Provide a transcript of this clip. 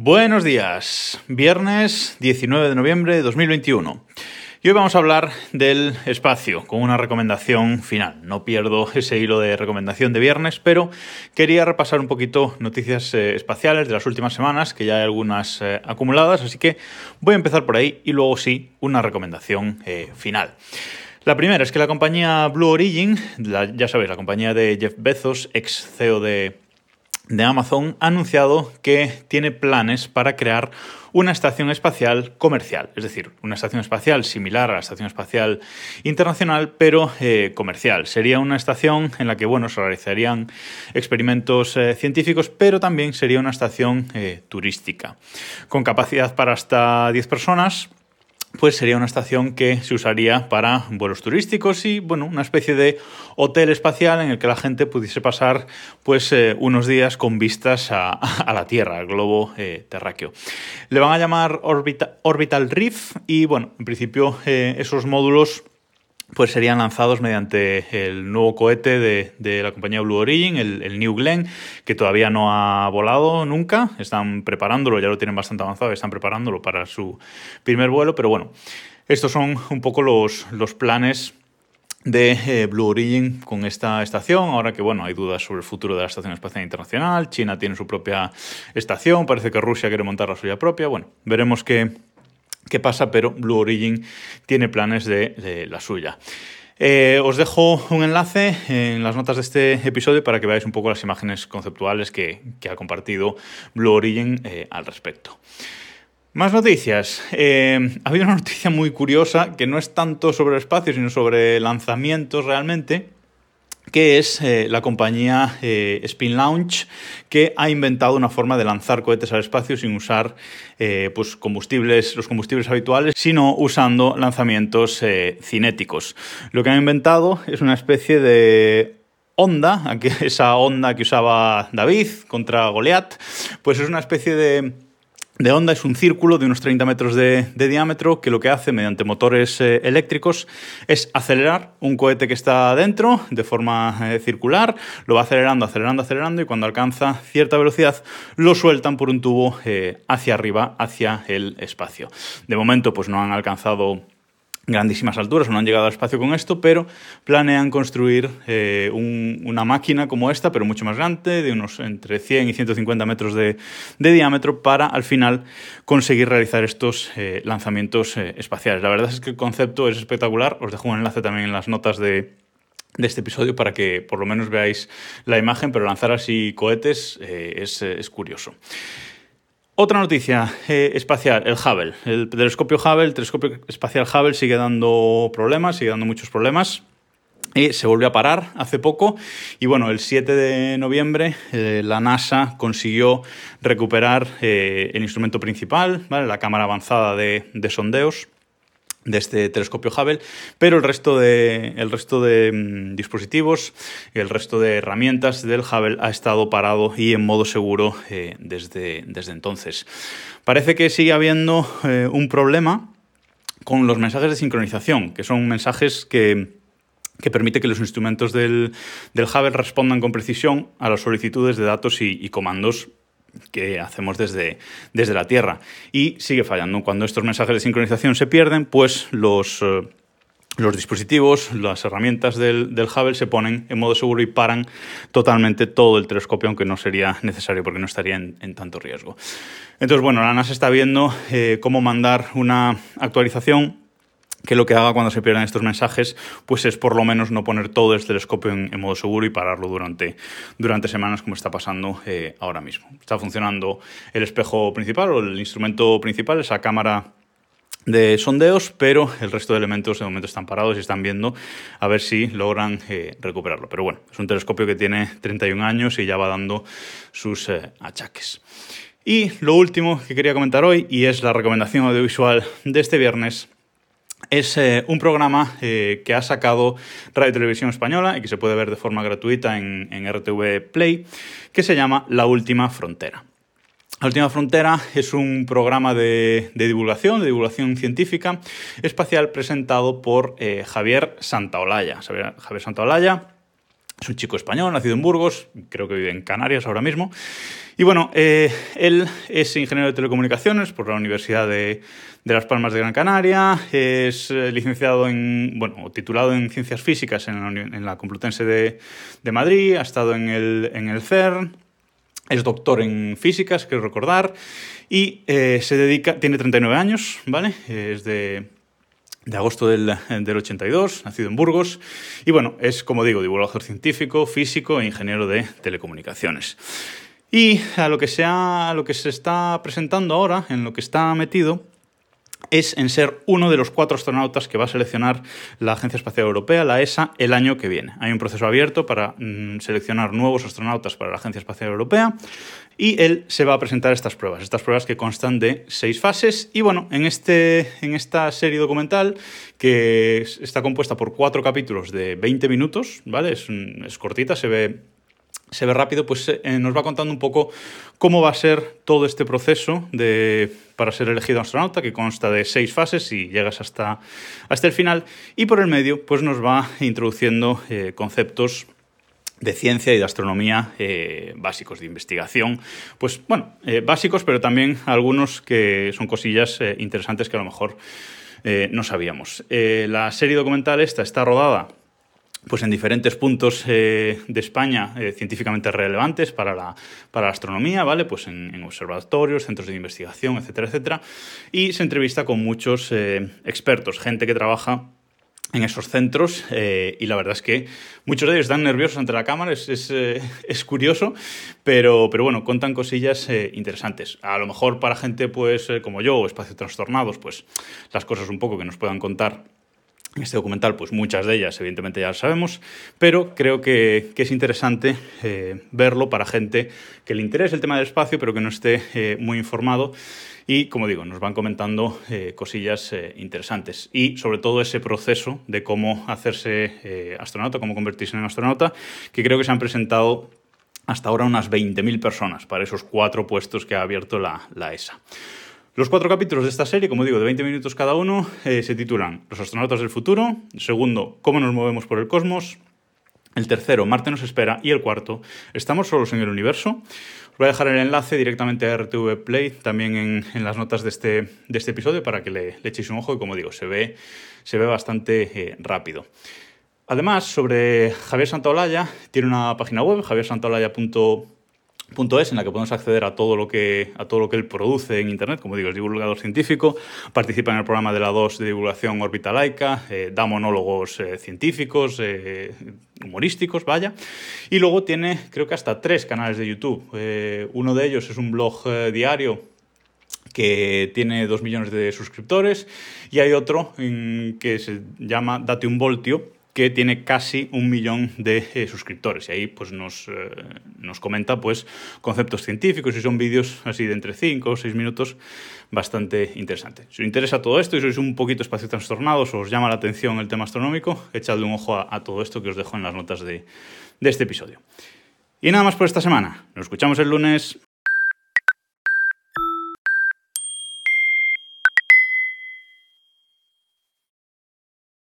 Buenos días, viernes 19 de noviembre de 2021. Y hoy vamos a hablar del espacio con una recomendación final. No pierdo ese hilo de recomendación de viernes, pero quería repasar un poquito noticias eh, espaciales de las últimas semanas, que ya hay algunas eh, acumuladas, así que voy a empezar por ahí y luego sí, una recomendación eh, final. La primera es que la compañía Blue Origin, ya sabéis, la compañía de Jeff Bezos, ex CEO de de Amazon ha anunciado que tiene planes para crear una estación espacial comercial, es decir, una estación espacial similar a la Estación Espacial Internacional, pero eh, comercial. Sería una estación en la que bueno, se realizarían experimentos eh, científicos, pero también sería una estación eh, turística, con capacidad para hasta 10 personas pues sería una estación que se usaría para vuelos turísticos y bueno, una especie de hotel espacial en el que la gente pudiese pasar pues eh, unos días con vistas a, la Tierra, al globo eh, terráqueo. Le van a llamar Orbital Reef y bueno, en principio eh, esos módulos pues serían lanzados mediante el nuevo cohete de, la compañía Blue Origin, el, New Glenn, que todavía no ha volado nunca. Están preparándolo, ya lo tienen bastante avanzado, están preparándolo para su primer vuelo, pero bueno, estos son un poco los, los planes de eh, Blue Origin con esta estación. Ahora que bueno, hay dudas sobre el futuro de la Estación Espacial Internacional, China tiene su propia estación, parece que Rusia quiere montar la suya propia. Bueno, veremos qué qué pasa, pero Blue Origin tiene planes de, la suya. Eh, os dejo un enlace en las notas de este episodio para que veáis un poco las imágenes conceptuales que, ha compartido Blue Origin eh, al respecto. Más noticias. Eh, ha habido una noticia muy curiosa que no es tanto sobre el espacio, sino sobre lanzamientos realmente que es eh, la compañía eh, Spin Launch, que ha inventado una forma de lanzar cohetes al espacio sin usar eh, pues, combustibles, los combustibles habituales, sino usando lanzamientos cinéticos. Lo que han inventado es una especie de onda, esa onda que usaba David contra Goliath, pues es una especie de de onda es un círculo de unos 30 metros de, diámetro que lo que hace mediante motores eh, eléctricos es acelerar un cohete que está dentro de forma eh, circular, lo va acelerando, acelerando, acelerando y cuando alcanza cierta velocidad lo sueltan por un tubo eh, hacia arriba, hacia el espacio. De momento pues no han alcanzado grandísimas alturas, no han llegado al espacio con esto, pero planean construir eh, una máquina como esta, pero mucho más grande, de unos entre 100 y 150 metros de, diámetro, para al final conseguir realizar estos eh, lanzamientos eh, espaciales. La verdad es que el concepto es espectacular, os dejo un enlace también en las notas de, este episodio para que por lo menos veáis la imagen, pero lanzar así cohetes es, es curioso. Otra noticia eh, espacial, el Hubble. El telescopio Hubble, el telescopio espacial Hubble sigue dando problemas, sigue dando muchos problemas. Y se volvió a parar hace poco y bueno, el 7 de noviembre eh, la NASA consiguió recuperar eh, el instrumento principal, la cámara avanzada de sondeos, de este telescopio Hubble, pero el resto de, el resto de mm, dispositivos y el resto de herramientas del Hubble ha estado parado y en modo seguro eh, desde, desde entonces. Parece que sigue habiendo eh, un problema con los mensajes de sincronización, que son mensajes que, que permite que los instrumentos del, del, Hubble respondan con precisión a las solicitudes de datos y comandos que hacemos desde, desde la Tierra. Y sigue fallando. Cuando estos mensajes de sincronización se pierden, pues los, eh, los dispositivos, las herramientas del, del, Hubble se ponen en modo seguro y paran totalmente todo el telescopio, aunque no sería necesario porque no estaría en, tanto riesgo. Entonces, bueno, la NASA está viendo eh, cómo mandar una actualización que lo que haga cuando se pierdan estos mensajes, pues es por lo menos no poner todo el telescopio en, modo seguro y pararlo durante, durante semanas como está pasando eh, ahora mismo. Está funcionando el espejo principal o el instrumento principal, esa cámara de sondeos, pero el resto de elementos de momento están parados y están viendo a ver si logran eh, recuperarlo. Pero bueno, es un telescopio que tiene 31 años y ya va dando sus eh, achaques. Y lo último que quería comentar hoy, y es la recomendación audiovisual de este viernes, es eh, un programa eh, que ha sacado Radio Televisión Española y que se puede ver de forma gratuita en, RTV Play, que se llama La Última Frontera. La Última Frontera es un programa de, divulgación, de divulgación científica espacial presentado por eh, Javier Santaolalla. Javier, Santaolalla Es un chico español, nacido en Burgos, creo que vive en Canarias ahora mismo. Y bueno, eh, él es ingeniero de telecomunicaciones por la Universidad de, Las Palmas de Gran Canaria, es eh, licenciado en, bueno, titulado en Ciencias Físicas en la, Complutense de, Madrid, ha estado en el, en el CERN, es doctor en físicas, quiero recordar, y eh, se dedica, tiene 39 años, ¿vale? Es de, de agosto del, 82, nacido en Burgos, y bueno, es, como digo, divulgador científico, físico e ingeniero de telecomunicaciones. Y a lo que se, a lo que se está presentando ahora, en lo que está metido, es en ser uno de los cuatro astronautas que va a seleccionar la Agencia Espacial Europea, la ESA, el año que viene. Hay un proceso abierto para mm, seleccionar nuevos astronautas para la Agencia Espacial Europea y él se va a presentar estas pruebas, estas pruebas que constan de seis fases. Y bueno, en, este, en esta serie documental, que está compuesta por cuatro capítulos de 20 minutos, ¿vale? Es, es cortita, se ve se ve rápido, pues eh, nos va contando un poco cómo va a ser todo este proceso de, para ser elegido astronauta, que consta de seis fases y llegas hasta, hasta el final. Y por el medio, pues nos va introduciendo eh, conceptos de ciencia y de astronomía eh, básicos, de investigación, pues bueno, básicos, pero también algunos que son cosillas interesantes que a lo mejor no sabíamos. la serie documental esta está rodada pues en diferentes puntos eh, de España eh, científicamente relevantes para la, para la, astronomía, ¿vale? Pues en, observatorios, centros de investigación, etcétera, etcétera. Y se entrevista con muchos eh, expertos, gente que trabaja en esos centros y la verdad es que muchos de ellos están nerviosos ante la cámara, es, es, curioso, pero, pero bueno, contan cosillas interesantes. A lo mejor para gente pues como yo o espacios trastornados, pues las cosas un poco que nos puedan contar este documental, pues muchas de ellas evidentemente ya las sabemos, pero creo que, es interesante eh, verlo para gente que le interese el tema del espacio, pero que no esté eh, muy informado. Y como digo, nos van comentando eh, cosillas interesantes. Y sobre todo ese proceso de cómo hacerse astronauta, cómo convertirse en astronauta, que creo que se han presentado hasta ahora unas 20.000 personas para esos cuatro puestos que ha abierto la, la ESA. Los cuatro capítulos de esta serie, como digo, de 20 minutos cada uno, eh, se titulan Los astronautas del futuro, el segundo, Cómo nos movemos por el cosmos, el tercero, Marte nos espera, y el cuarto, Estamos solos en el universo. Os voy a dejar el enlace directamente a RTV Play, también en, las notas de este, de este, episodio, para que le, echéis un ojo, y como digo, se ve, se ve bastante eh, rápido. Además, sobre Javier Santaolalla, tiene una página web, javiersantolaya.com Punto es en la que podemos acceder a todo lo que a todo lo que él produce en internet, como digo, es divulgador científico, participa en el programa de la 2 de divulgación Órbita Laica, eh, da monólogos eh, científicos, eh, humorísticos, vaya, y luego tiene creo que hasta tres canales de YouTube. uno de ellos es un blog diario que tiene dos millones de suscriptores y hay otro que se llama Date un Voltio que tiene casi un millón de eh, suscriptores. Y ahí pues, nos, eh, nos comenta pues, conceptos científicos y son vídeos así de entre 5 o 6 minutos bastante interesantes. Si os interesa todo esto y sois un poquito espacio trastornados o os llama la atención el tema astronómico, echadle un ojo a, todo esto que os dejo en las notas de, de este episodio. Y nada más por esta semana. Nos escuchamos el lunes.